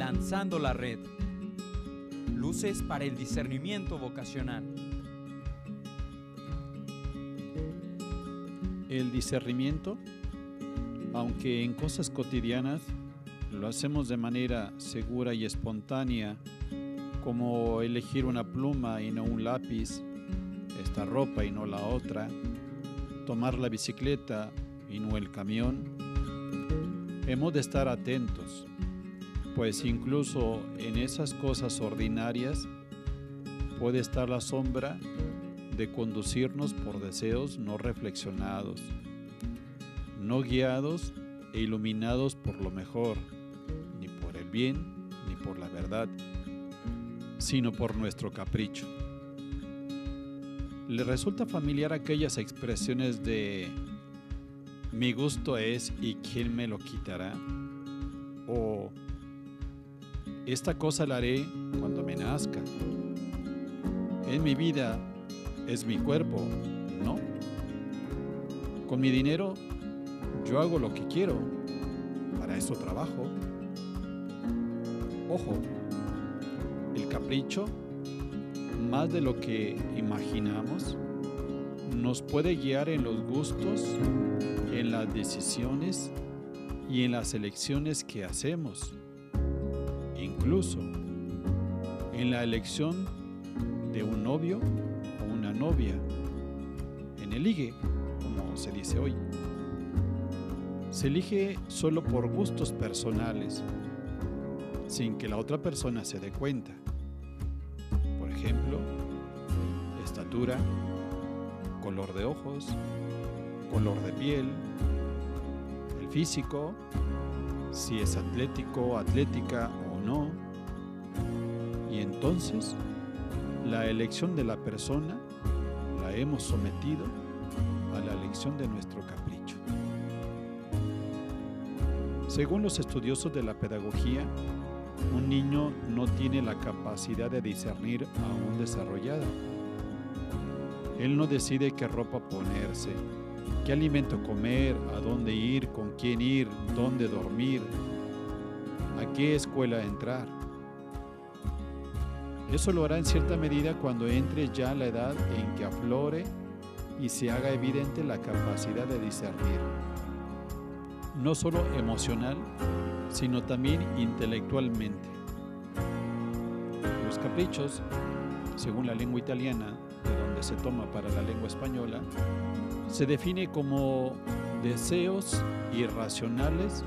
Lanzando la red. Luces para el discernimiento vocacional. El discernimiento, aunque en cosas cotidianas lo hacemos de manera segura y espontánea, como elegir una pluma y no un lápiz, esta ropa y no la otra, tomar la bicicleta y no el camión, hemos de estar atentos, pues incluso en esas cosas ordinarias puede estar la sombra de conducirnos por deseos no reflexionados, no guiados e iluminados por lo mejor, ni por el bien ni por la verdad, sino por nuestro capricho. ¿Le resulta familiar aquellas expresiones de mi gusto es y quién me lo quitará? O esta cosa la haré cuando me nazca. En mi vida es mi cuerpo, ¿no? Con mi dinero yo hago lo que quiero, para eso trabajo. Ojo, el capricho, más de lo que imaginamos, nos puede guiar en los gustos, en las decisiones y en las elecciones que hacemos, incluso en la elección de un novio o una novia, en el ligue, como se dice hoy. Se elige solo por gustos personales, sin que la otra persona se dé cuenta. Por ejemplo, estatura, color de ojos, color de piel, el físico, si es atlético, atlética no. Y entonces, la elección de la persona la hemos sometido a la elección de nuestro capricho. Según los estudiosos de la pedagogía, un niño no tiene la capacidad de discernir aún desarrollada. Él no decide qué ropa ponerse, qué alimento comer, a dónde ir, con quién ir, dónde dormir, a qué escuela entrar. Eso lo hará en cierta medida cuando entre ya la edad en que aflore y se haga evidente la capacidad de discernir, no solo emocional, sino también intelectualmente. Los caprichos, según la lengua italiana, de donde se toma para la lengua española, se define como deseos irracionales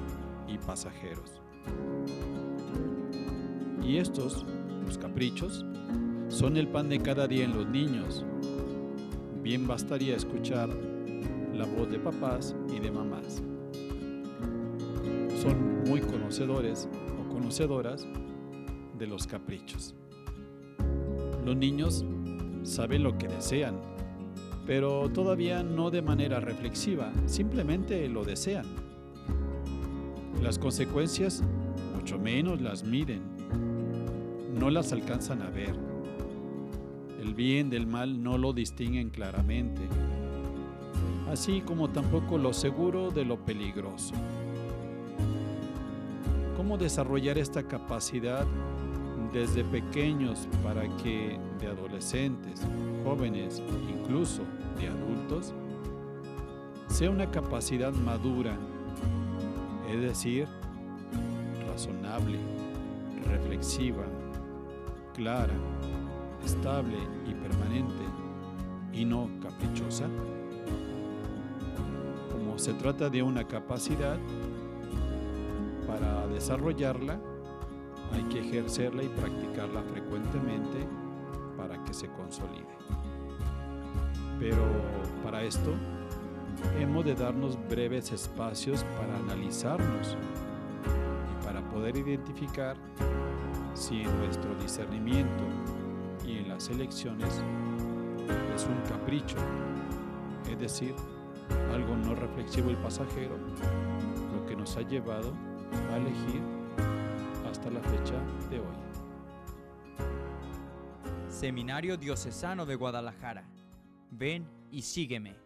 y pasajeros. Y estos, los caprichos, son el pan de cada día en los niños. Bien bastaría escuchar la voz de papás y de mamás son muy conocedores o conocedoras de los caprichos. Los niños saben lo que desean, pero todavía no de manera reflexiva, simplemente lo desean. Las consecuencias mucho menos las miden, no las alcanzan a ver. El bien del mal no lo distinguen claramente, así como tampoco lo seguro de lo peligroso cómo desarrollar esta capacidad desde pequeños para que de adolescentes, jóvenes, incluso de adultos, sea una capacidad madura, es decir, razonable, reflexiva, clara, estable y permanente, y no caprichosa. Como se trata de una capacidad, para desarrollarla hay que ejercerla y practicarla frecuentemente para que se consolide. Pero para esto hemos de darnos breves espacios para analizarnos y para poder identificar si en nuestro discernimiento y en las elecciones es un capricho, es decir, algo no reflexivo y pasajero, lo que nos ha llevado a elegir hasta la fecha de hoy. Seminario Diocesano de Guadalajara. Ven y sígueme.